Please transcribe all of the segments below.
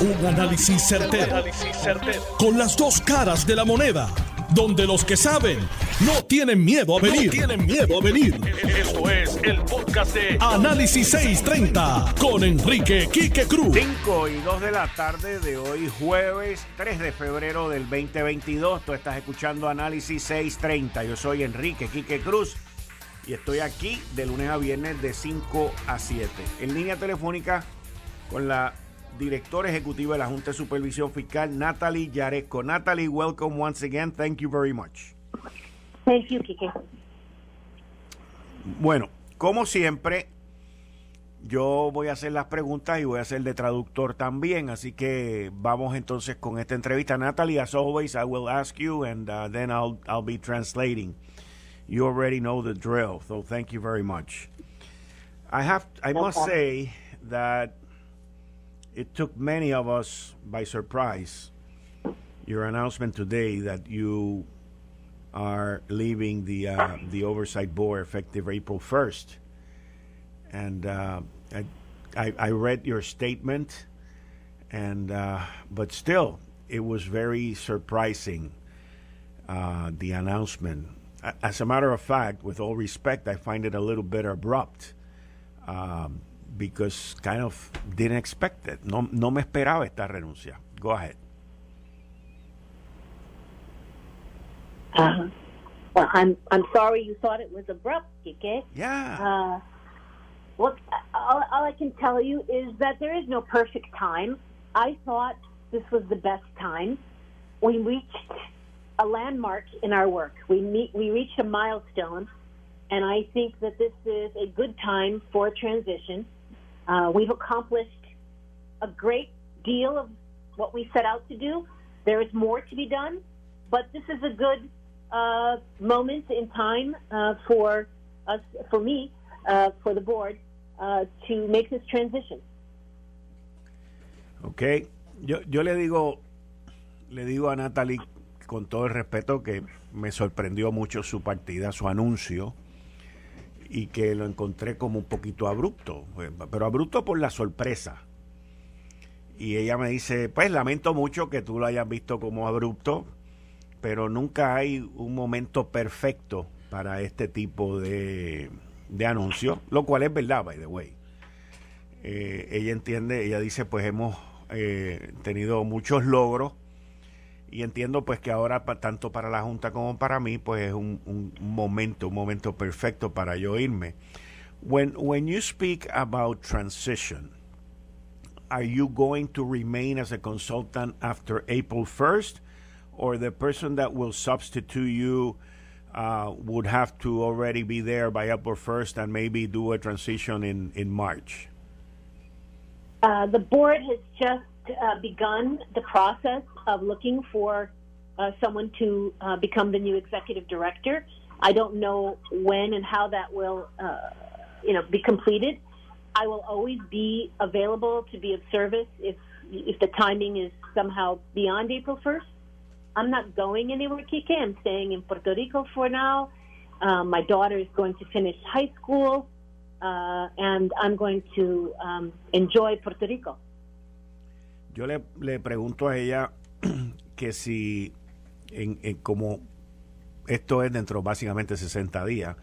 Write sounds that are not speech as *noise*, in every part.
Un análisis certero, Con las dos caras de la moneda. Donde los que saben no tienen miedo a venir. tienen miedo a venir. Esto es el podcast de Análisis 630 con Enrique Quique Cruz. 5 y 2 de la tarde de hoy, jueves 3 de febrero del 2022. Tú estás escuchando Análisis 630. Yo soy Enrique Quique Cruz y estoy aquí de lunes a viernes de 5 a 7. En línea telefónica con la director ejecutivo de la Junta de Supervisión Fiscal, Natalie Yaresco. Natalie, welcome once again. Thank you very much. Thank you, Kike. Bueno, como siempre, yo voy a hacer las preguntas y voy a hacer de traductor también, así que vamos entonces con esta entrevista. Natalie, as always, I will ask you and uh, then I'll, I'll be translating. You already know the drill, so thank you very much. I have, I must say that it took many of us by surprise your announcement today that you are leaving the uh, the oversight board effective April first, and uh, I, I, I read your statement, and uh, but still it was very surprising uh, the announcement. As a matter of fact, with all respect, I find it a little bit abrupt. Um, because kind of didn't expect it. No, no me esperaba esta renuncia. Go ahead. Uh, well, I'm I'm sorry you thought it was abrupt, Kike. Yeah. Uh, look, all, all I can tell you is that there is no perfect time. I thought this was the best time. We reached a landmark in our work. We meet, we reached a milestone, and I think that this is a good time for transition. Uh, we've accomplished a great deal of what we set out to do. There is more to be done, but this is a good uh, moment in time uh, for us, for me, uh, for the board, uh, to make this transition. Okay, yo, yo le digo, le digo a Natalie con todo el respeto que me sorprendió mucho su partida, su anuncio. Y que lo encontré como un poquito abrupto, eh, pero abrupto por la sorpresa. Y ella me dice, pues lamento mucho que tú lo hayas visto como abrupto, pero nunca hay un momento perfecto para este tipo de, de anuncio, lo cual es verdad, by the way. Eh, ella entiende, ella dice, pues hemos eh, tenido muchos logros y entiendo pues que ahora tanto para la Junta como para mí pues es un, un momento, un momento perfecto para yo irme. When, when you speak about transition, are you going to remain as a consultant after April 1st or the person that will substitute you uh, would have to already be there by April 1st and maybe do a transition in, in March? Uh, the board has just uh, begun the process of looking for uh, someone to uh, become the new executive director. I don't know when and how that will, uh, you know, be completed. I will always be available to be of service if if the timing is somehow beyond April 1st. I'm not going anywhere, Kike. I'm staying in Puerto Rico for now. Um, my daughter is going to finish high school, uh, and I'm going to um, enjoy Puerto Rico. Yo le, le pregunto a ella *clears throat* que si, en, en como esto es dentro básicamente 60 días,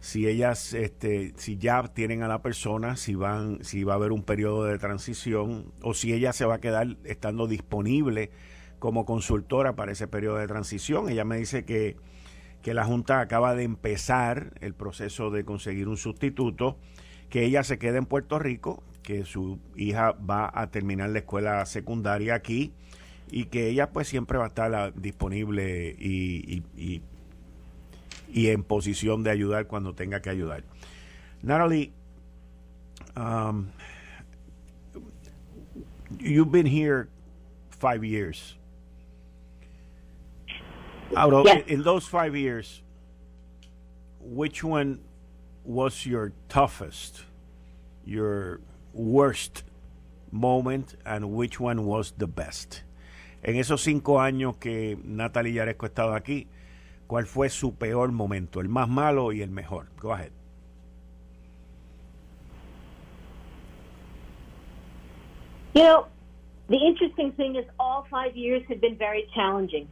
si ellas, este, si ya tienen a la persona, si van, si va a haber un periodo de transición o si ella se va a quedar estando disponible como consultora para ese periodo de transición. Ella me dice que, que la Junta acaba de empezar el proceso de conseguir un sustituto, que ella se quede en Puerto Rico, que su hija va a terminar la escuela secundaria aquí y que ella pues siempre va a estar ah, disponible y, y, y, en posición de ayudar cuando tenga que ayudar. Natalie, um, you've been here five years. Out of, in those five years, which one was your toughest, your worst moment and which one was the best? En esos cinco años que Natalie Yaresco ha estado aquí, ¿cuál fue su peor momento? El más malo y el mejor. Go ahead. You know, the interesting thing is all five years have been very challenging.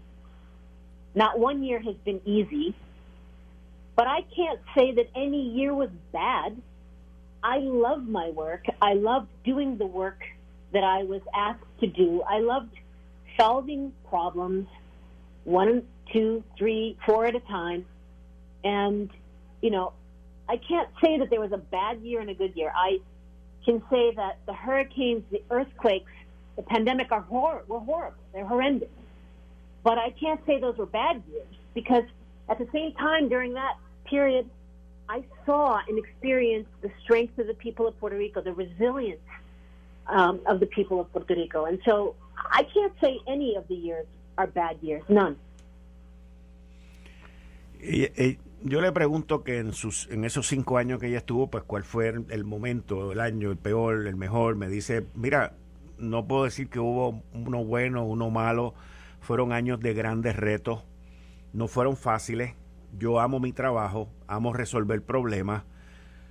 Not one year has been easy, but I can't say that any year was bad. I love my work. I loved doing the work that I was asked to do. I loved solving problems one, two, three, four at a time. And, you know, I can't say that there was a bad year and a good year. I can say that the hurricanes, the earthquakes, the pandemic are hor- were horrible. They're horrendous. But I can't say those were bad years because at the same time during that period, I saw and experienced the strength of the people of Puerto Rico, the resilience um, of the people of Puerto Rico. And so I can't say any of the years are bad years, none. Y, yo le pregunto que en, sus, en esos cinco años que ella estuvo, pues cuál fue el, el momento, el año, el peor, el mejor. Me dice, mira, no puedo decir que hubo uno bueno, uno malo fueron años de grandes retos, no fueron fáciles. Yo amo mi trabajo, amo resolver problemas.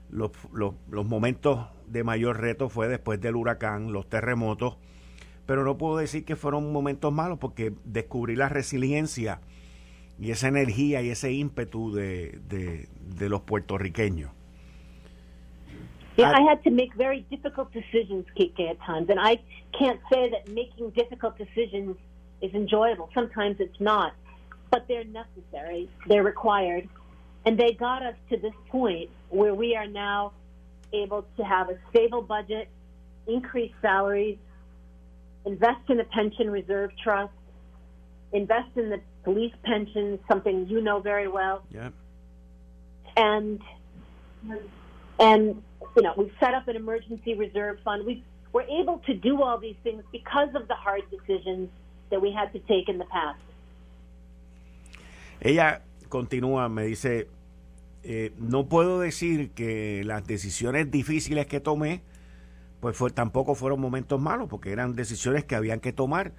Los, los, los momentos de mayor reto fue después del huracán, los terremotos, pero no puedo decir que fueron momentos malos porque descubrí la resiliencia y esa energía y ese ímpetu de, de, de los puertorriqueños. Yeah, I had to make very difficult decisions, Kike, at times, and I can't say that making difficult decisions is enjoyable. Sometimes it's not, but they're necessary. They're required. And they got us to this point where we are now able to have a stable budget, increase salaries, invest in a pension reserve trust, invest in the police pension, something you know very well. Yeah. And and you know, we've set up an emergency reserve fund. We we're able to do all these things because of the hard decisions that we had to take in the past. Ella continúa, me dice, eh, no puedo decir que las decisiones difíciles que tomé, pues fue, tampoco fueron momentos malos, porque eran decisiones que habían que tomar.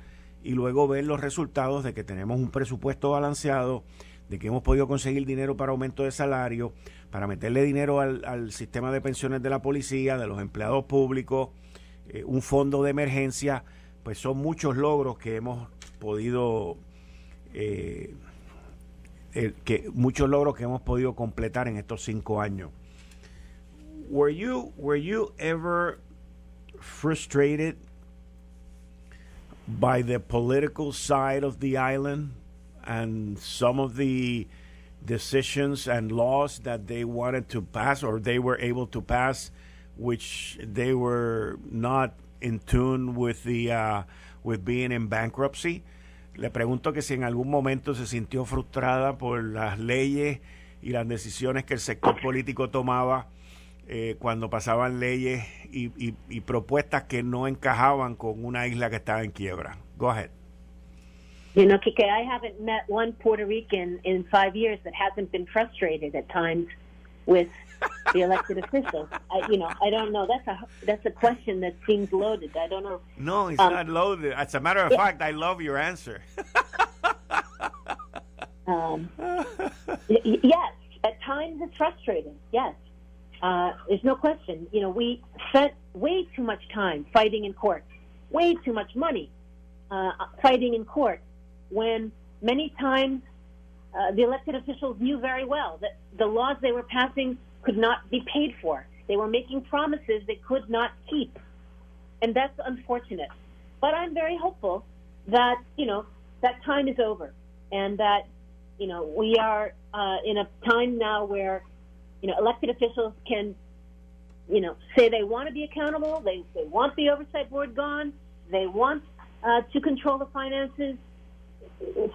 Y luego ver los resultados de que tenemos un presupuesto balanceado, de que hemos podido conseguir dinero para aumento de salario, para meterle dinero al, sistema de pensiones de la policía, de los empleados públicos, eh, un fondo de emergencia, pues son muchos logros que hemos podido eh, eh, que muchos logros que hemos podido completar en estos cinco años. Were you were you ever frustrated by the political side of the island and some of the decisions and laws that they wanted to pass or they were able to pass, which they were not in tune with the uh, with being in bankruptcy. Le pregunto que si en algún momento se sintió frustrada por las leyes y las decisiones que el sector político tomaba eh, cuando pasaban leyes y, y, propuestas que no encajaban con una isla que estaba en quiebra. Go ahead. You know, Kike, I haven't met one Puerto Rican in five years that hasn't been frustrated at times the elected officials. I, you know, I don't know. That's a that's a question that seems loaded. I don't know. No, it's um, not loaded. As a matter of it, fact, I love your answer. *laughs* um, yes, at times it's frustrating. Yes, uh, there's no question. You know, we spent way too much time fighting in court, way too much money uh, fighting in court, when many times uh, the elected officials knew very well that the laws they were passing could not be paid for. They were making promises they could not keep. And that's unfortunate. But I'm very hopeful that, you know, that time is over and that, you know, we are uh, in a time now where, you know, elected officials can, you know, say they want to be accountable, they, they want the oversight board gone, they want uh, to control the finances,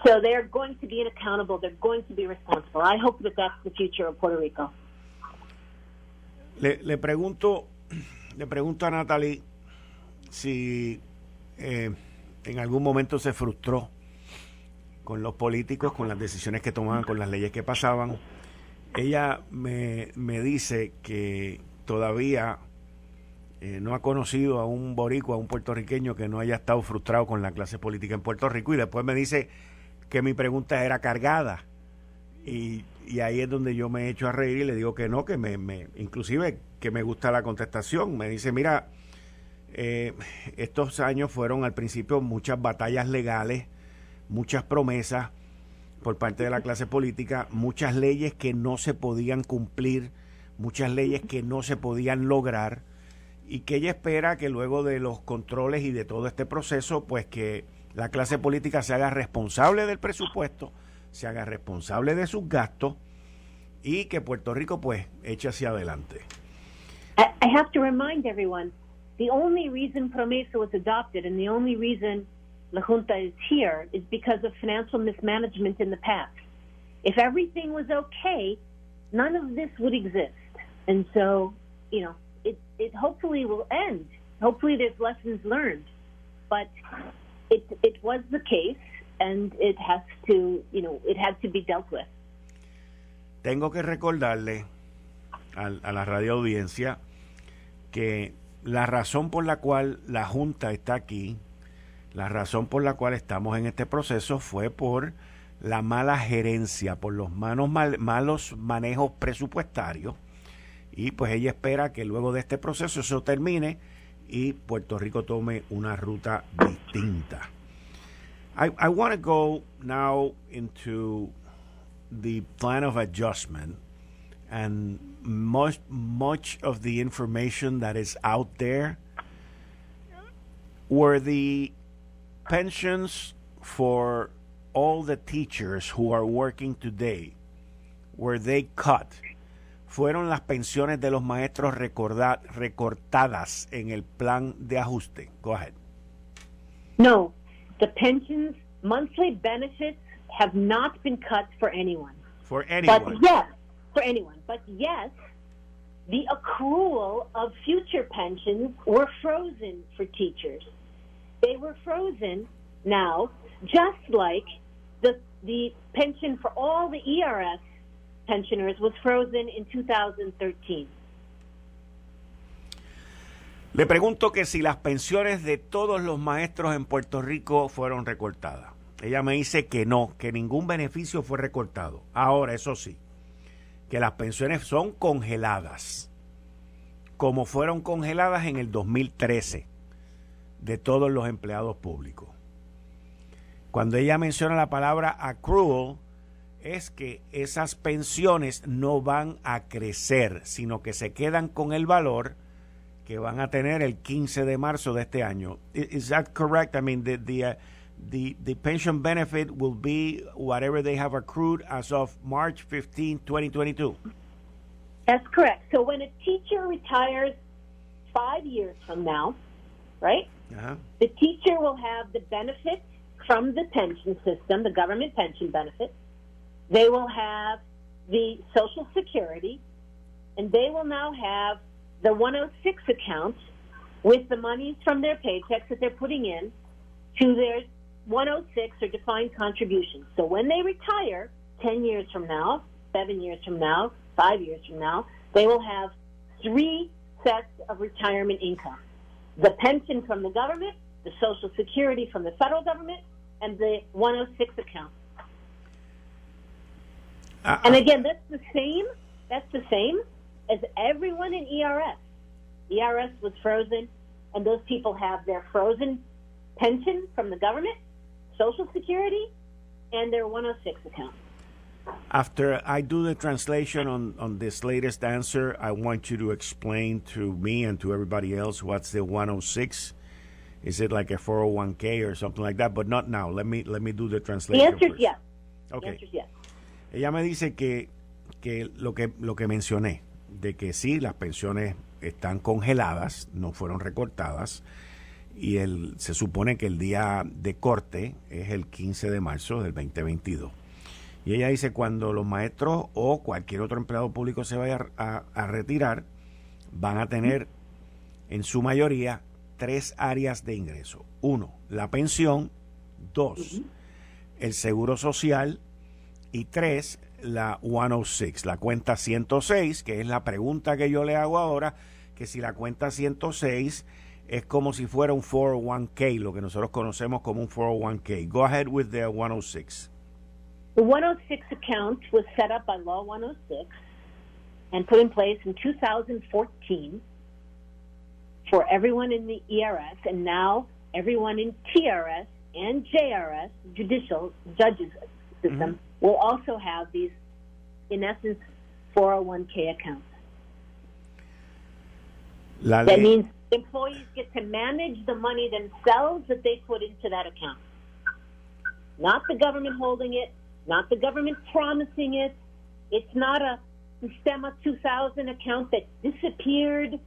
so they're going to be accountable. They're going to be responsible. I hope that that's the future of Puerto Rico. Le, pregunto, le pregunto a Natalie si eh, en algún momento se frustró con los políticos, con las decisiones que tomaban, con las leyes que pasaban. Ella me, me dice que todavía eh, no ha conocido a un boricua, a un puertorriqueño que no haya estado frustrado con la clase política en Puerto Rico y después me dice que mi pregunta era cargada y, y ahí es donde yo me he hecho a reír y le digo que no, que me, me inclusive que me gusta la contestación. Me dice, mira, Eh, estos años fueron al principio muchas batallas legales, muchas promesas por parte de la clase política, muchas leyes que no se podían cumplir, muchas leyes que no se podían lograr y que ella espera que luego de los controles y de todo este proceso, pues que la clase política se haga responsable del presupuesto, se haga responsable de sus gastos y que Puerto Rico pues eche hacia adelante. I have to remind everyone, the only reason Promesa was adopted and the only reason La Junta is here is because of financial mismanagement in the past. If everything was okay, none of this would exist. And so, you know, it, it hopefully will end. Hopefully there's lessons learned. But it, it was the case and it has to, you. Tengo que recordarle a, a la radio audiencia que la razón por la cual la Junta está aquí La razón por la cual estamos en este proceso fue por la mala gerencia, por los malos manejos presupuestarios. Y pues ella espera que luego de este proceso eso termine y Puerto Rico tome una ruta distinta. I, I want to go now into the plan of adjustment and much, much of the information that is out there were the pensions for all the teachers who are working today, were they cut? ¿Fueron las pensiones de los maestros recortadas en el plan de ajuste? Go ahead. No, the pensions, monthly benefits have not been cut for anyone. For anyone? But yes, for anyone. But yes, the accrual of future pensions were frozen for teachers. They were frozen now, just like the the pension for all the ERS pensioners was frozen in 2013. Le pregunto que si las pensiones de todos los maestros en Puerto Rico fueron recortadas. Ella me dice que no, que ningún beneficio fue recortado. Ahora, eso sí, que las pensiones son congeladas, como fueron congeladas en el 2013 de todos los empleados públicos. Cuando ella menciona la palabra accrual, es que esas pensiones no van a crecer, sino que se quedan con el valor que van a tener el 15 de marzo de este año. Is that correct? I mean, the, the, uh, the, the pension benefit will be whatever they have accrued as of March 15, 2022. That's correct. So when a teacher retires five years from now, right? Uh-huh. The teacher will have the benefit from the pension system, the government pension benefits. They will have the Social Security, and they will now have the 106 account with the monies from their paychecks that they're putting in to their 106 or defined contributions. So when they retire 10 years from now, seven years from now, five years from now, they will have three sets of retirement income the pension from the government, the Social Security from the federal government, and the 106 account. Uh, and again, that's the same. That's the same as everyone in ERS. ERS was frozen, and those people have their frozen pension from the government, Social Security, and their 106 account. After I do the translation on, on this latest answer, I want you to explain to me and to everybody else what's the 106. Is it like a 401k or something like that? But not now. Let me let me do the translation. The answer is yes. Okay. The answer is yes. Ella me dice que, que lo que lo que mencioné de que sí las pensiones están congeladas, no fueron recortadas y el, se supone que el día de corte es el 15 de marzo del 2022. Y ella dice, cuando los maestros o cualquier otro empleado público se vaya a, retirar, van a tener en su mayoría tres áreas de ingreso. Uno, la pensión. Dos, el seguro social. Y tres, la 106, la cuenta 106, que es la pregunta que yo le hago ahora, que si la cuenta 106 es como si fuera un 401k, lo que nosotros conocemos como un 401k. Go ahead with the 106. The 106 account was set up by Law 106 and put in place in 2014 for everyone in the ERS and now everyone in TRS and JRS, judicial judges system, mm-hmm. Will also have these, in essence, 401k accounts. La that means employees get to manage the money themselves that they put into that account. Not the government holding it, not the government promising it. It's not a Sistema 2000 account that disappeared.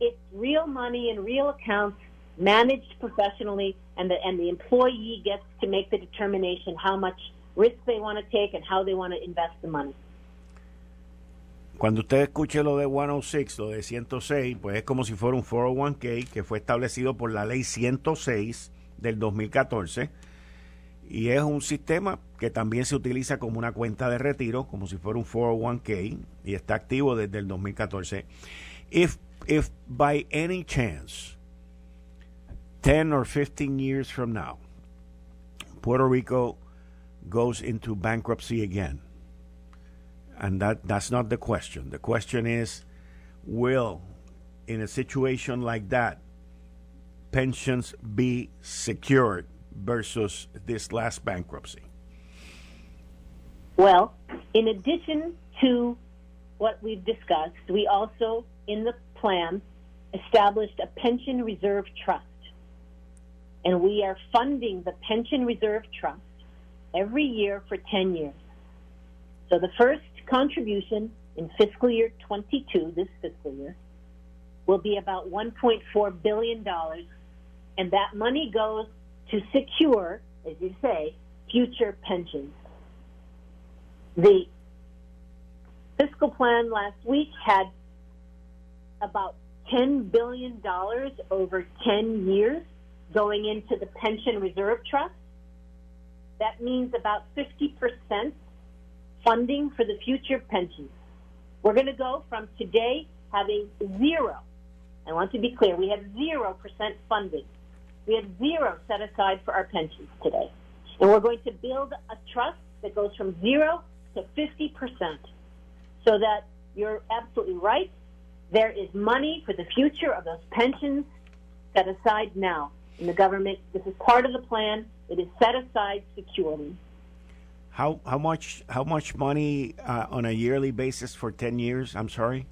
It's real money in real accounts managed professionally, and the, and the employee gets to make the determination how much risk they want to take and how they want to invest the money. Cuando usted escuche lo de 106, lo de 106, pues es como si fuera un 401k que fue establecido por la ley 106 del 2014 y es un sistema que también se utiliza como una cuenta de retiro, como si fuera un 401k y está activo desde el 2014. If if by any chance 10 or 15 years from now Puerto Rico goes into bankruptcy again, and that that's not the question. The question is will in a situation like that pensions be secured versus this last bankruptcy? Well, in addition to what we've discussed, we also, in the plan, established a pension reserve trust. And we are funding the pension reserve trust every year for 10 years. So the first contribution in fiscal year 22, this fiscal year, will be about $1.4 billion. And that money goes to secure, as you say, future pensions. The fiscal plan last week had about $10 billion over 10 years going into the pension reserve trust. That means about 50% funding for the future pensions. We're going to go from today having zero. I want to be clear, we have 0% funding we have zero set aside for our pensions today. And we're going to build a trust that goes from zero to 50%. So that you're absolutely right. There is money for the future of those pensions set aside now. In the government, this is part of the plan. It is set aside securely. How how much how much money uh, on a yearly basis for ten years? I'm sorry.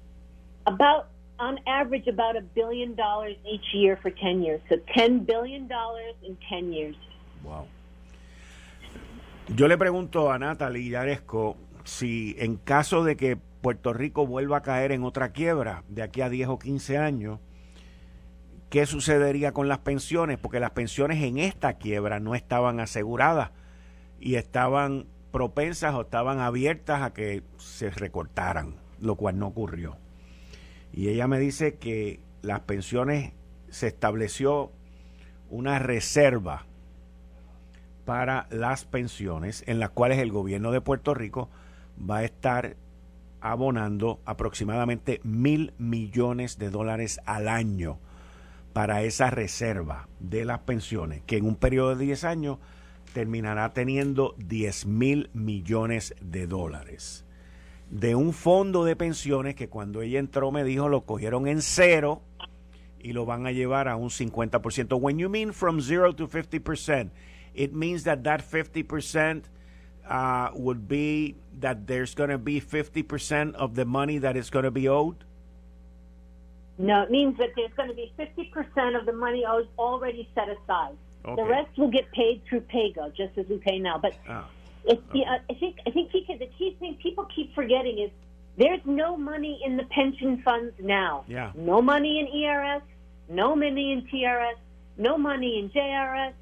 About on average about a billion dollars each year for 10 years. So 10 billion dollars in 10 years. Wow. Yo le pregunto a Natalie Yaresco si en caso de que Puerto Rico vuelva a caer en otra quiebra de aquí a 10 o 15 años, ¿qué sucedería con las pensiones? Porque las pensiones en esta quiebra no estaban aseguradas y estaban propensas o estaban abiertas a que se recortaran, lo cual no ocurrió. Y ella me dice que las pensiones se estableció una reserva para las pensiones en las cuales el gobierno de Puerto Rico va a estar abonando aproximadamente mil millones de dólares al año para esa reserva de las pensiones, que en un periodo de 10 años terminará teniendo 10 mil millones de dólares de un fondo de pensiones que cuando ella entró me dijo lo cogieron en cero y lo van a llevar a un 50%. When you mean from zero to 50%, it means that that 50% uh, would be that there's going to be 50% of the money that is going to be owed? No, it means that there's going to be 50% of the money already set aside. Okay. The rest will get paid through PAYGO, just as we pay now. But ah. oh. It's, yeah, uh, I think I think he, the key thing people keep forgetting is there's no money in the pension funds now. Yeah. No money in ERS, no money in TRS, no money in JRS.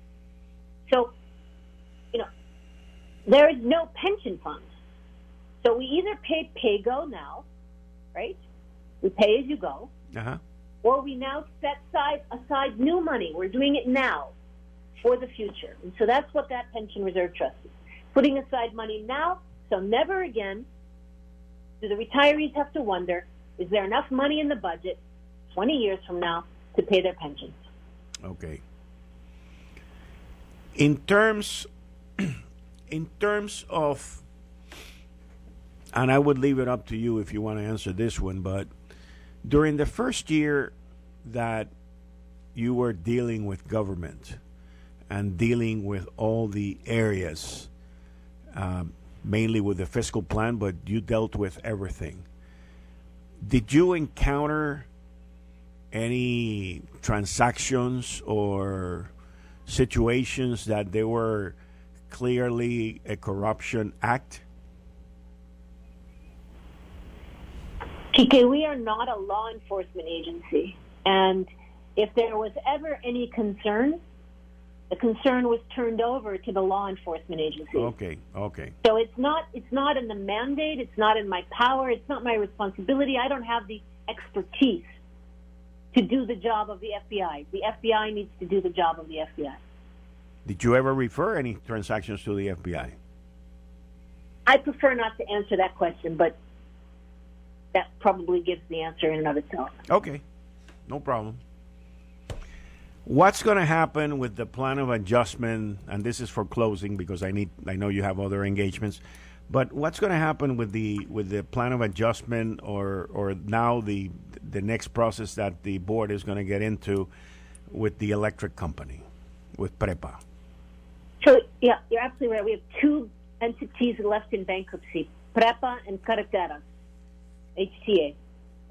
So, you know, there is no pension fund. So we either pay PAYGO now, right? We pay as you go. Uh-huh. Or we now set aside, aside new money. We're doing it now for the future. And so that's what that pension reserve trust is putting aside money now, so never again do the retirees have to wonder is there enough money in the budget 20 years from now to pay their pensions? Okay. In terms *clears throat* in terms of and I would leave it up to you if you want to answer this one, but during the first year that you were dealing with government and dealing with all the areas, um, mainly with the fiscal plan, but you dealt with everything. Did you encounter any transactions or situations that they were clearly a corruption act? We are not a law enforcement agency. And if there was ever any concern, the concern was turned over to the law enforcement agency. Okay, okay. So it's not it's not in the mandate, it's not in my power, it's not my responsibility. I don't have the expertise to do the job of the FBI. The FBI needs to do the job of the FBI. Did you ever refer any transactions to the FBI? I prefer not to answer that question, but that probably gives the answer in and of itself. Okay, no problem. What's going to happen with the plan of adjustment? And this is for closing because I need I know you have other engagements. But what's going to happen with the with the plan of adjustment, or or now the the next process that the board is going to get into with the electric company, with Prepa? So yeah, you're absolutely right. We have two entities left in bankruptcy: Prepa and Carreteras, HTA,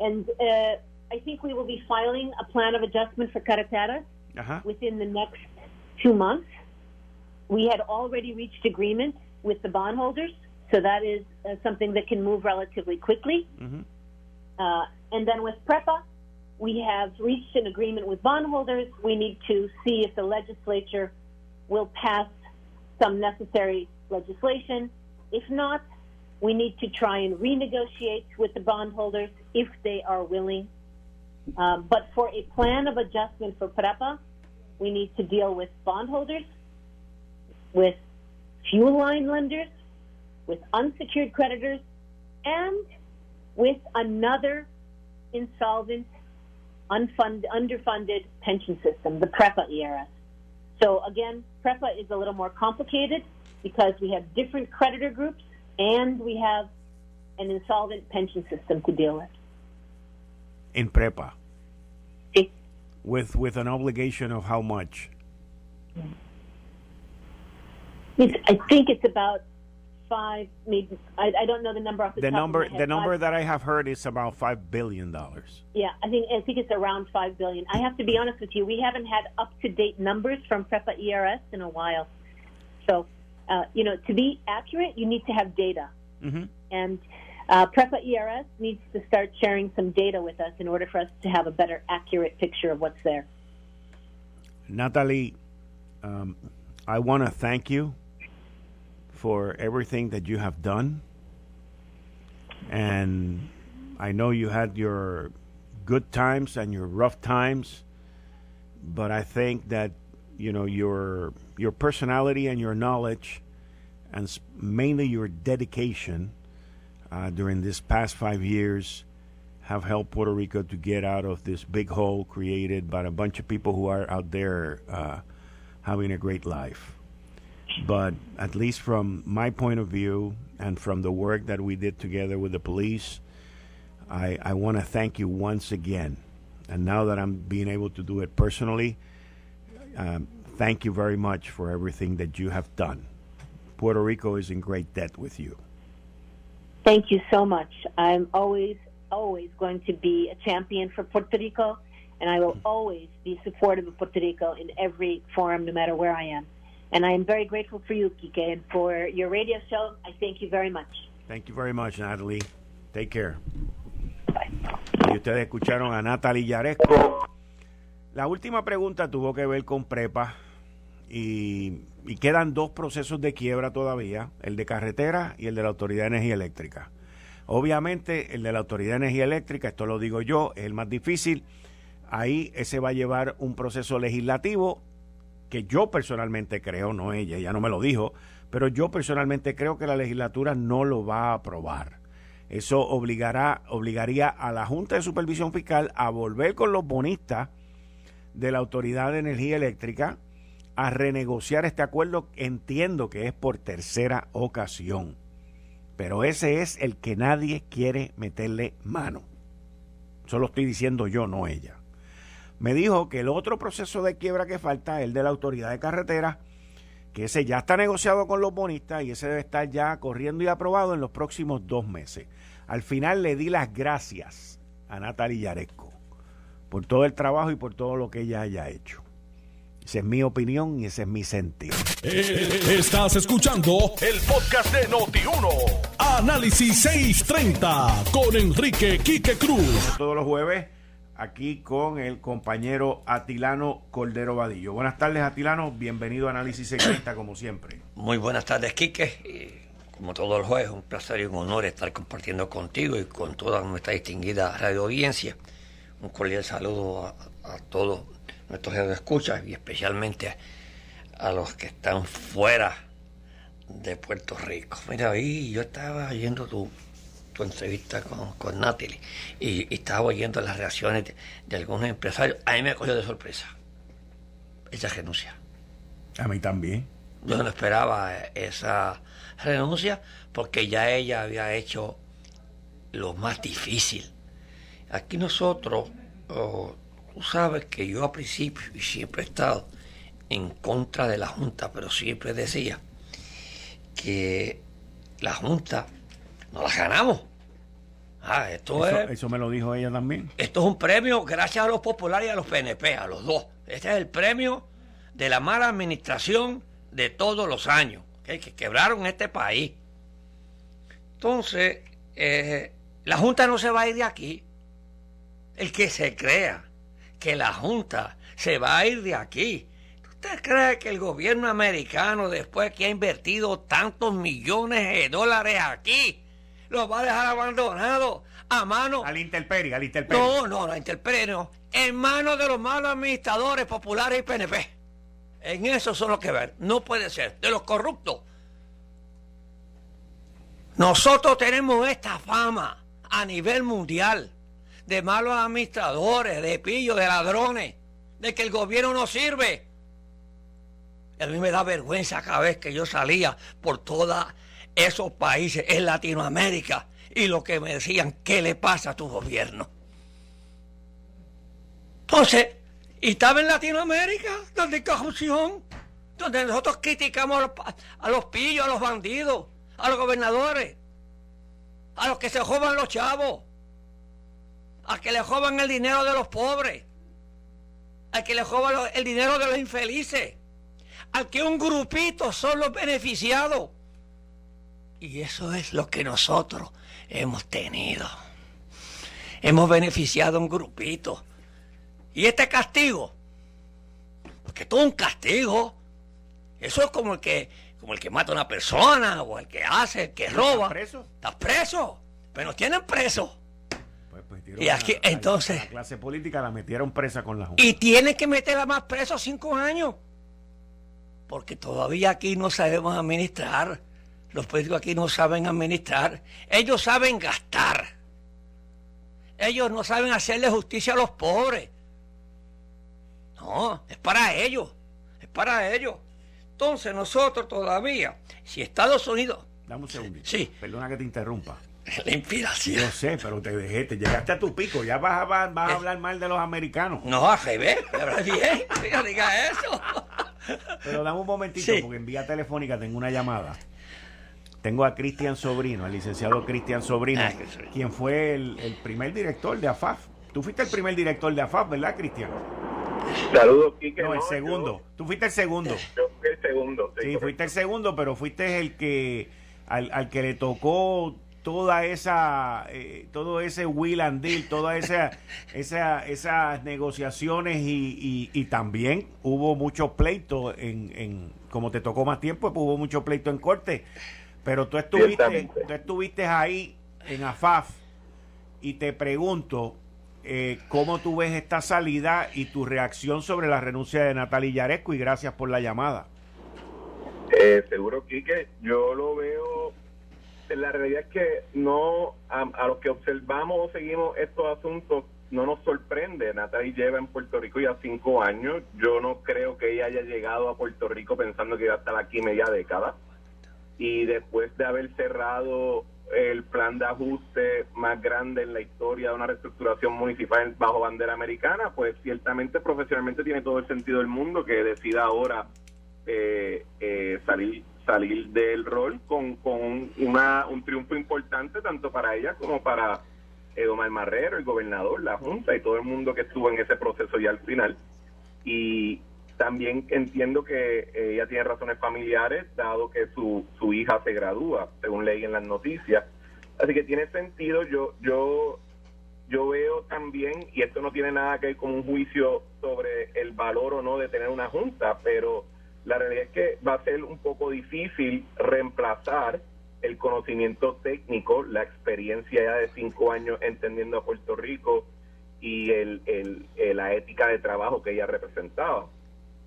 and uh, I think we will be filing a plan of adjustment for Carreteras uh-huh. within the next two months. We had already reached agreement with the bondholders, so that is uh, something that can move relatively quickly. Mm-hmm. Uh, and then with PREPA, we have reached an agreement with bondholders. We need to see if the legislature will pass some necessary legislation. If not, we need to try and renegotiate with the bondholders if they are willing. Um, but for a plan of adjustment for PREPA, we need to deal with bondholders, with fuel line lenders, with unsecured creditors, and with another insolvent, unfunded, underfunded pension system, the PREPA ERS. So again, PREPA is a little more complicated because we have different creditor groups and we have an insolvent pension system to deal with. In PREPA? Sí. With, with an obligation of how much? It's, I think it's about five, maybe I, I don't know the number off the, The top number of my head. the number Five- that I have heard is about five billion dollars. Yeah, I think I think it's around five billion. I have to be honest with you, we haven't had up to date numbers from PREPA ERS in a while. So, uh, you know, to be accurate, you need to have data, Mm-hmm. and uh, PREPA ERS needs to start sharing some data with us in order for us to have a better, accurate picture of what's there. Natalie, um, I want to thank you for everything that you have done. And I know you had your good times and your rough times, but I think that you know your your personality and your knowledge, and mainly your dedication uh, during this past five years, have helped Puerto Rico to get out of this big hole created by a bunch of people who are out there uh, having a great life. But at least from my point of view and from the work that we did together with the police, I, I want to thank you once again. And now that I'm being able to do it personally, um, thank you very much for everything that you have done. Puerto Rico is in great debt with you. Thank you so much. I'm always, always going to be a champion for Puerto Rico, and I will always be supportive of Puerto Rico in every forum, no matter where I am. And I am very grateful for you, Kike, and for your radio show. I thank you very much. Thank you very much, Natalie. Take care. Bye. Y ustedes escucharon a Natalie Yaresco. La última pregunta tuvo que ver con prepa y, quedan dos procesos de quiebra todavía, el de carretera y el de la Autoridad de Energía Eléctrica. Obviamente el de la Autoridad de Energía Eléctrica, esto lo digo yo, es el más difícil. Ahí ese va a llevar un proceso legislativo que yo personalmente creo, no ella, ella no me lo dijo, pero yo personalmente creo que la legislatura no lo va a aprobar. Eso obligará, obligaría a la Junta de Supervisión Fiscal a volver con los bonistas de la Autoridad de Energía Eléctrica a renegociar este acuerdo. Entiendo que es por tercera ocasión, pero ese es el que nadie quiere meterle mano. Eso lo estoy diciendo yo, no ella. me dijo que el otro proceso de quiebra que falta el de la autoridad de carretera, que ese ya está negociado con los bonistas y ese debe estar ya corriendo y aprobado en los próximos dos meses. Al final le di las gracias a Natalie Yaresco por todo el trabajo y por todo lo que ella haya hecho. Esa es mi opinión y ese es mi sentido. Eh, estás escuchando el podcast de Noti1. Análisis 630 con Enrique Quique Cruz. Todos los jueves aquí con el compañero Atilano Cordero Vadillo. Buenas tardes, Atilano. Bienvenido a Análisis 630 como siempre. Muy buenas tardes, Quique. como todos los jueves, un placer y un honor estar compartiendo contigo y con toda nuestra distinguida radio audiencia. Un cordial saludo a, a todos nuestros escuchas y especialmente a, los que están fuera de Puerto Rico. Mira, ahí yo estaba oyendo tu, tu entrevista con, con Natalie y, estaba oyendo las reacciones de, algunos empresarios. A mí me cogió de sorpresa esa renuncia. A mí también. Yo no esperaba esa renuncia porque ya ella había hecho lo más difícil. Aquí nosotros oh, Tú sabes que yo a principio y siempre he estado en contra de la Junta, pero siempre decía que la Junta no la ganamos. Ah, esto eso, es, eso me lo dijo ella también. Esto es un premio gracias a los populares y a los PNP, a los dos. Este es el premio de la mala administración de todos los años, que quebraron este país. Entonces, eh, la Junta no se va a ir de aquí. El que se crea que la Junta se va a ir de aquí. ¿Usted cree que el gobierno americano, después que ha invertido tantos millones de dólares aquí, lo va a dejar abandonado a mano? Al Interperi, al Interperi. No, no, al Interperi no. En manos de los malos administradores populares y PNP. En eso son los que ver. No puede ser. De los corruptos. Nosotros tenemos esta fama a nivel mundial de malos administradores, de pillos, de ladrones, de que el gobierno no sirve. a mí me da vergüenza cada vez que yo salía por todos esos países en Latinoamérica y lo que me decían, ¿qué le pasa a tu gobierno? Entonces, y estaba en Latinoamérica, donde corrupción, donde nosotros criticamos a los, a los pillos, a los bandidos, a los gobernadores, a los que se jodan los chavos a que le joban el dinero de los pobres, al que le joban el dinero de los infelices, al que un grupito son los beneficiados. Y eso es lo que nosotros hemos tenido. Hemos beneficiado a un grupito. Y este castigo, porque todo un castigo, eso es como el que, como el que mata a una persona, o el que hace, el que roba. ¿Estás preso? Estás preso. Pero nos tienen preso. Y aquí, entonces. La clase política la metieron presa con la Junta. Y tiene que meterla más preso cinco años. Porque todavía aquí no sabemos administrar. Los políticos aquí no saben administrar. Ellos saben gastar. Ellos no saben hacerle justicia a los pobres. No, es para ellos. Es para ellos. Entonces nosotros todavía, si Estados Unidos... Dame un segundito. Sí. Perdona que te interrumpa. *laughs* La inspiración. Yo sé, pero te dejé, te llegaste a tu pico. Ya vas a, vas, a hablar mal de los americanos. No, a revés, bien. *laughs* No diga eso. Pero dame un momentito, porque en vía telefónica tengo una llamada. Tengo a Cristian Sobrino, el licenciado Cristian Sobrino, ah, quien fue el, primer director de AFAF. Tú fuiste el primer director de AFAF, ¿verdad, Cristian? Saludos, Quique. No, el segundo. Tú fuiste el segundo. *laughs* Yo fui el segundo. Sí, fuiste el segundo, pero fuiste el que al, al que le tocó toda esa eh, todo ese will and deal todas esa, *laughs* esa, esas negociaciones y, y, también hubo mucho pleito en, en como te tocó más tiempo pues hubo mucho pleito en corte. Pero tú estuviste tú estuviste ahí en AFAF y te pregunto eh, cómo tú ves esta salida y tu reacción sobre la renuncia de Natalia Yaresco y gracias por la llamada. Eh, seguro Quique yo lo veo la realidad es que no, a, los que observamos o seguimos estos asuntos, no nos sorprende. Natalie lleva en Puerto Rico ya cinco años. Yo no creo que ella haya llegado a Puerto Rico pensando que iba a estar aquí media década. Y después de haber cerrado el plan de ajuste más grande en la historia de una reestructuración municipal bajo bandera americana, pues ciertamente profesionalmente tiene todo el sentido del mundo que decida ahora eh, eh, salir salir del rol con, con una, un triunfo importante tanto para ella como para Omar Marrero, el gobernador, la Junta y todo el mundo que estuvo en ese proceso ya al final. Y también entiendo que ella tiene razones familiares, dado que su, su hija se gradúa, según leí en las noticias. Así que tiene sentido, yo, yo, yo veo también, y esto no tiene nada que ver con un juicio sobre el valor o no de tener una junta, pero la realidad es que va a ser un poco difícil reemplazar el conocimiento técnico, la experiencia ya de cinco años entendiendo a Puerto Rico y el, el, la ética de trabajo que ella representaba.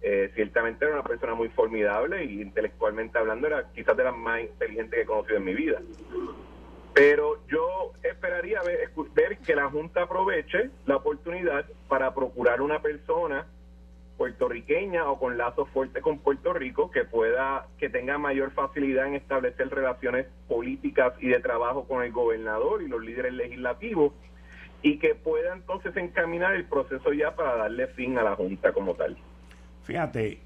Eh, ciertamente era una persona muy formidable y intelectualmente hablando era quizás de las más inteligentes que he conocido en mi vida. Pero yo esperaría ver, ver que la Junta aproveche la oportunidad para procurar una persona puertorriqueña o con lazos fuertes con Puerto Rico que pueda que tenga mayor facilidad en establecer relaciones políticas y de trabajo con el gobernador y los líderes legislativos y que pueda entonces encaminar el proceso ya para darle fin a la junta como tal. Fíjate,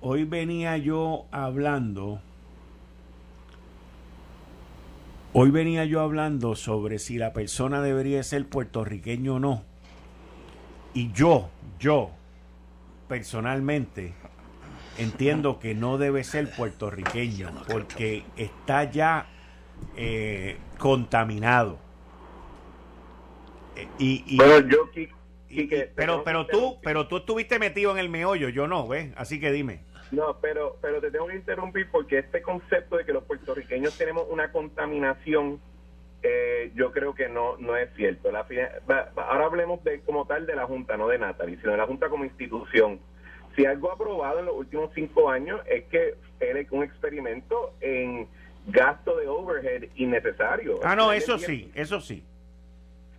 hoy venía yo hablando Hoy venía yo hablando sobre si la persona debería ser puertorriqueño o no. Y yo, yo, personalmente entiendo que no debe ser puertorriqueño porque está ya eh, contaminado. Eh, y, yo, pero, pero tú, pero tú estuviste metido en el meollo, yo no, ¿ves? Así que dime. No, pero, pero te tengo que interrumpir porque este concepto de que los puertorriqueños tenemos una contaminación, eh, yo creo que no, no es cierto. La, ahora hablemos de como tal de la Junta, no de Natalie, sino de la Junta como institución. Si algo ha aprobado en los últimos cinco años es que es un experimento en gasto de overhead innecesario. Ah, no, eso sí, eso sí.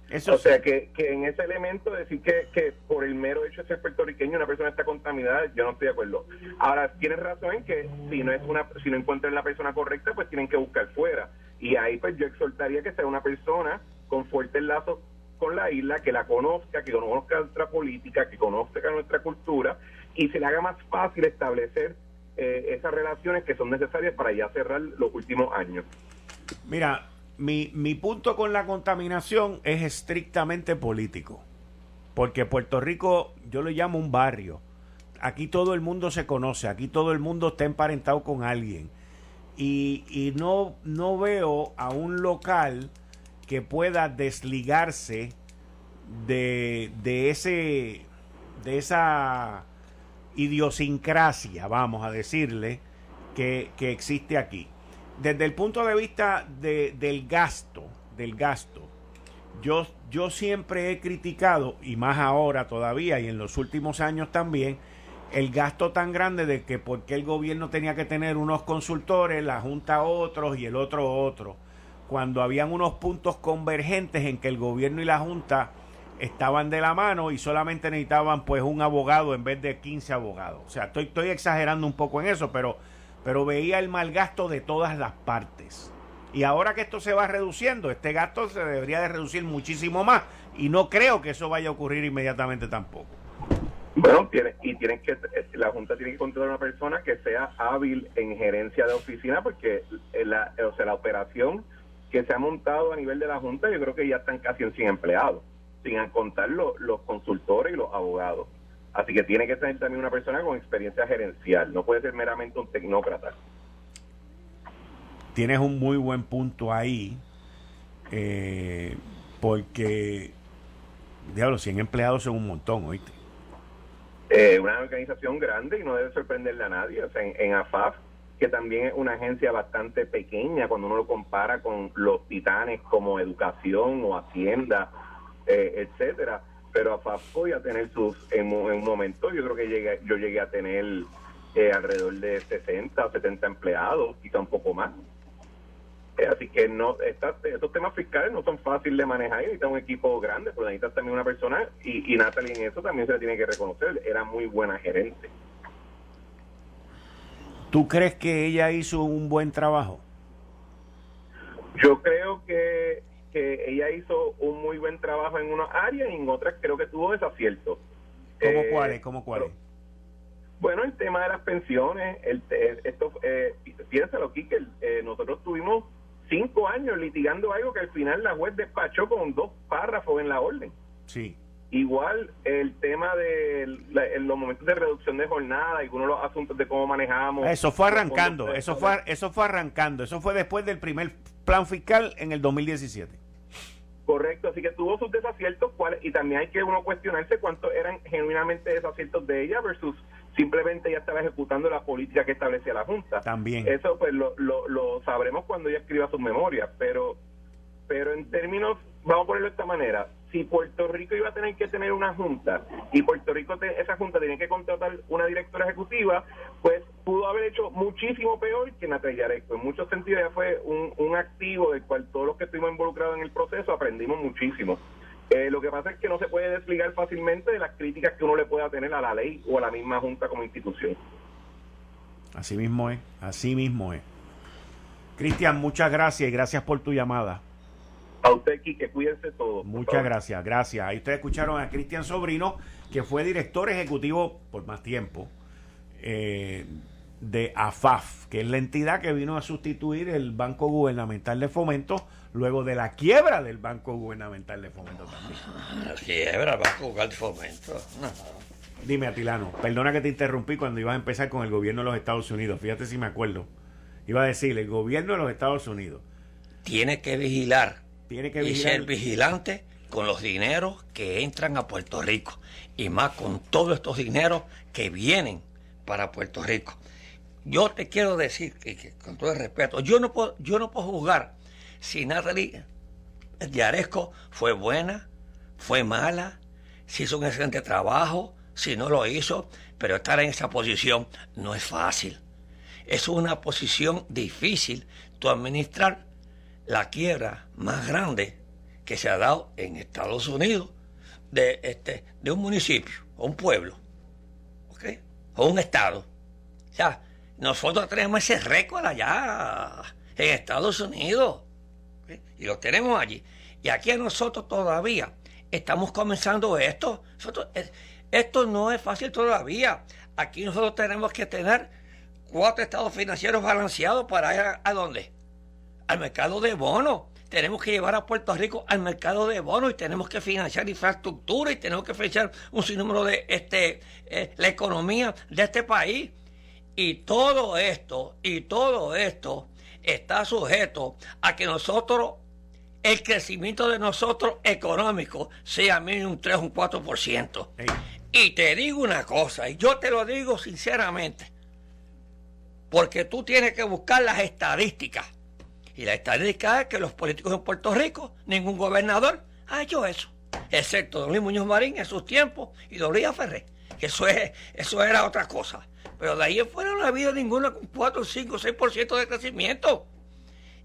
Eso o sea, que, que en ese elemento decir que, que por el mero hecho de ser puertorriqueño una persona está contaminada, yo no estoy de acuerdo. Ahora, tienes razón en que si no es una si no encuentran la persona correcta, pues tienen que buscar fuera. Y ahí pues yo exhortaría que sea una persona con fuertes lazos con la isla, que la conozca, que conozca nuestra política, que conozca nuestra cultura y se le haga más fácil establecer eh, esas relaciones que son necesarias para ya cerrar los últimos años. Mira, mi, mi punto con la contaminación es estrictamente político. Porque Puerto Rico, yo lo llamo un barrio. Aquí todo el mundo se conoce, aquí todo el mundo está emparentado con alguien. Y, y no, no veo a un local que pueda desligarse de, de ese de esa idiosincrasia, vamos a decirle, que, que existe aquí. Desde el punto de vista de, del gasto, del gasto, yo, yo siempre he criticado, y más ahora todavía, y en los últimos años también, el gasto tan grande de que porque el gobierno tenía que tener unos consultores, la Junta otros y el otro otro, cuando habían unos puntos convergentes en que el gobierno y la Junta estaban de la mano y solamente necesitaban pues un abogado en vez de 15 abogados. O sea, estoy, estoy exagerando un poco en eso, pero pero veía el mal gasto de todas las partes. Y ahora que esto se va reduciendo, este gasto se debería de reducir muchísimo más y no creo que eso vaya a ocurrir inmediatamente tampoco. Bueno, tiene, y tienen que la Junta tiene que encontrar una persona que sea hábil en gerencia de oficina porque la, o sea, la operación que se ha montado a nivel de la Junta yo creo que ya están casi en 100 empleados, sin contar los consultores y los abogados. Así que tiene que ser también una persona con experiencia gerencial, no puede ser meramente un tecnócrata. Tienes un muy buen punto ahí, eh, porque, diablo, 100 empleados son un montón, ¿oíste? Eh, una organización grande y no debe sorprenderle a nadie. O sea, en, AFAF, que también es una agencia bastante pequeña cuando uno lo compara con los titanes como educación o hacienda, eh, etcétera pero a voy a tener sus, en, un momento, yo creo que llegué, yo llegué a tener eh, alrededor de 60 o 70 empleados, quizá un poco más. Eh, así que no estos temas fiscales no son fáciles de manejar, necesitas un equipo grande, pero necesitas también una persona, y, y Natalie en eso también se le tiene que reconocer, era muy buena gerente. ¿Tú crees que ella hizo un buen trabajo? Yo creo que, que ella hizo un muy buen trabajo en una área y en otras creo que tuvo desaciertos. ¿Cómo eh, cuáles? ¿Cómo cuáles? Bueno, el tema de las pensiones, el, esto, eh, piénsalo, Kike, eh, nosotros tuvimos cinco años litigando algo que al final la juez despachó con dos párrafos en la orden. Sí. Igual el tema de los momentos de reducción de jornada, algunos de los asuntos de cómo manejamos. Eso fue arrancando, eso fue, eso fue arrancando, eso fue después del primer plan fiscal en el 2017. Correcto, así que tuvo sus desaciertos y también hay que uno cuestionarse cuántos eran genuinamente desaciertos de ella versus simplemente ella estaba ejecutando la política que establecía la Junta. También. Eso pues lo, lo, lo sabremos cuando ella escriba sus memorias, pero, pero en términos, vamos a ponerlo de esta manera, si Puerto Rico iba a tener que tener una junta y Puerto Rico, esa junta tenía que contratar una directora ejecutiva, pues pudo haber hecho muchísimo peor que Natalia Yareco. En muchos sentidos ya fue un, un activo del cual todos los que estuvimos involucrados en el proceso aprendimos muchísimo. Eh, lo que pasa es que no se puede desligar fácilmente de las críticas que uno le pueda tener a la ley o a la misma Junta como institución. Así mismo es, así mismo es. Cristian, muchas gracias y gracias por tu llamada. A usted, que cuídense todos. Muchas gracias, gracias. Ahí ustedes escucharon a Cristian Sobrino, que fue director ejecutivo por más tiempo eh, de AFAF, que es la entidad que vino a sustituir el Banco Gubernamental de Fomento luego de la quiebra del Banco Gubernamental de Fomento también. La quiebra, Banco Gubernamental de Fomento. Dime, Atilano, perdona que te interrumpí cuando ibas a empezar con el gobierno de los Estados Unidos. Fíjate si me acuerdo. Iba a decir, el gobierno de los Estados Unidos. Tiene que vigilar tiene que y ser vigilante con los dineros que entran a Puerto Rico y más con todos estos dineros que vienen para Puerto Rico. Yo te quiero decir, que, con todo el respeto, yo no puedo, yo no puedo juzgar si Natalie Yaresco fue buena, fue mala, si hizo un excelente trabajo, si no lo hizo, pero estar en esa posición no es fácil. Es una posición difícil tu administrar la quiebra más grande que se ha dado en Estados Unidos de, este, de un municipio o un pueblo, o un estado. O sea, nosotros tenemos ese récord allá en Estados Unidos y lo tenemos allí. Y aquí nosotros todavía estamos comenzando esto. esto no es fácil todavía. Aquí nosotros tenemos que tener cuatro estados financieros balanceados para ir a, a dónde? al mercado de bonos. Tenemos que llevar a Puerto Rico al mercado de bonos y tenemos que financiar infraestructura y tenemos que financiar un sinnúmero de este, eh, la economía de este país. Y todo esto, y todo esto está sujeto a que nosotros, el crecimiento de nosotros económico sea mínimo un 3 o un 4%. Y te digo una cosa, y yo te lo digo sinceramente, porque tú tienes que buscar las estadísticas y la estadística es que los políticos en Puerto Rico, ningún gobernador ha hecho eso, excepto don Luis Muñoz Marín en sus tiempos y don Luis Ferré, que eso, es, eso era otra cosa. Pero de ahí en fuera no ha habido ninguna con 4, 5, 6% de crecimiento.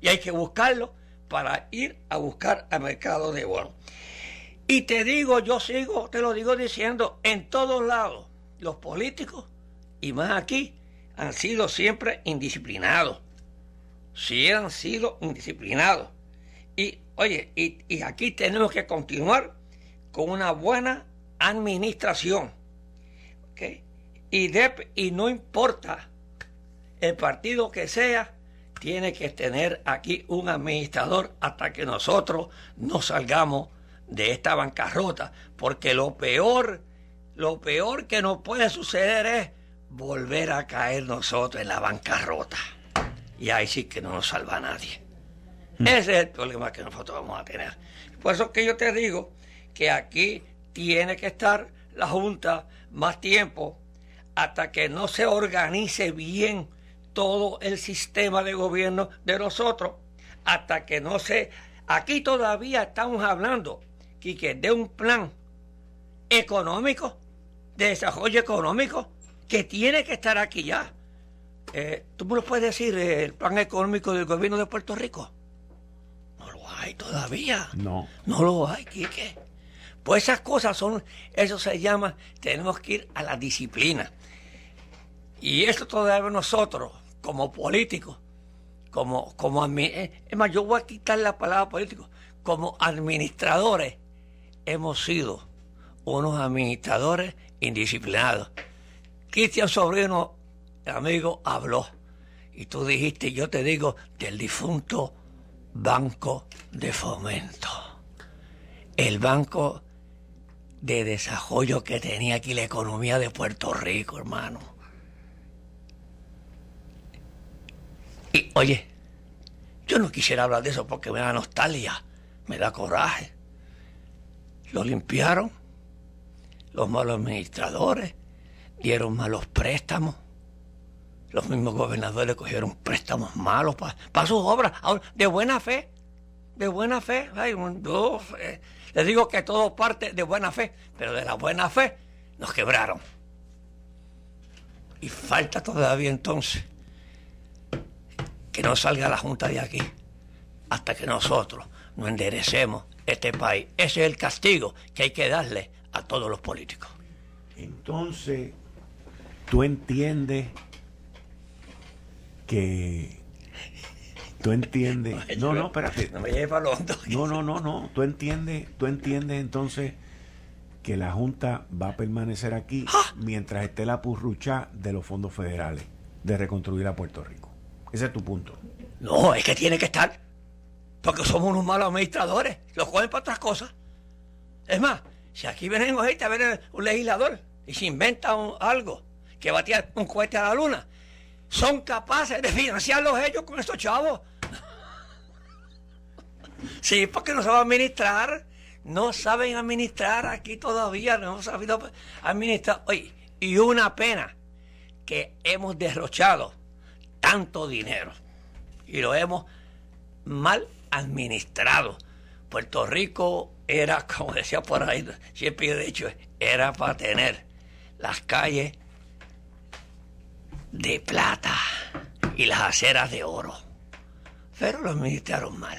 Y hay que buscarlo para ir a buscar al mercado de bonos. Y te digo, yo sigo, te lo digo diciendo, en todos lados, los políticos, y más aquí, han sido siempre indisciplinados si han sido indisciplinados. Y oye, y, aquí tenemos que continuar con una buena administración. Y, y no importa el partido que sea, tiene que tener aquí un administrador hasta que nosotros no salgamos de esta bancarrota. Porque lo peor, lo peor que nos puede suceder es volver a caer nosotros en la bancarrota y ahí sí que no nos salva nadie. Mm. Ese es el problema que nosotros vamos a tener. Por eso que yo te digo que aquí tiene que estar la Junta más tiempo hasta que no se organice bien todo el sistema de gobierno de nosotros, hasta que no se... Aquí todavía estamos hablando, que de un plan económico, de desarrollo económico, que tiene que estar aquí ya. Eh, ¿Tú me lo puedes decir, eh, el plan económico del gobierno de Puerto Rico? No lo hay todavía. No. No lo hay, Quique. Pues esas cosas son, eso se llama, tenemos que ir a la disciplina. Y esto todavía nosotros, como políticos, como, como eh, es más, yo voy a quitar la palabra político, como administradores hemos sido unos administradores indisciplinados. Cristian Sobrino, amigo, habló. Y tú dijiste, yo te digo, del difunto Banco de Fomento. El banco de desarrollo que tenía aquí la economía de Puerto Rico, hermano. Y oye, yo no quisiera hablar de eso porque me da nostalgia, me da coraje. Lo limpiaron, los malos administradores dieron malos préstamos. Los mismos gobernadores cogieron préstamos malos para sus obras, de buena fe, de buena fe. Ay, eh, les digo que todo parte de buena fe, pero de la buena fe nos quebraron. Y falta todavía entonces que no salga la Junta de aquí hasta que nosotros no enderecemos este país. Ese es el castigo que hay que darle a todos los políticos. Entonces, tú entiendes que tú entiendes *laughs* no no espérate no me lleves para no no no no tú entiendes tú entiendes entonces que la junta va a permanecer aquí ¡Ah! mientras esté la purrucha de los fondos federales de reconstruir a Puerto Rico ese es tu punto no es que tiene que estar porque somos unos malos administradores los cogen para otras cosas es más si aquí vienen gente a ver un legislador y se inventa algo que va a un cohete a la luna son capaces de financiarlos ellos con estos chavos. *laughs* Sí, porque no saben administrar. No saben administrar aquí todavía. No hemos sabido administrar. Oye, y una pena que hemos derrochado tanto dinero y lo hemos mal administrado. Puerto Rico era, como decía por ahí, siempre he dicho, era para tener las calles de plata y las aceras de oro. Pero lo administraron mal.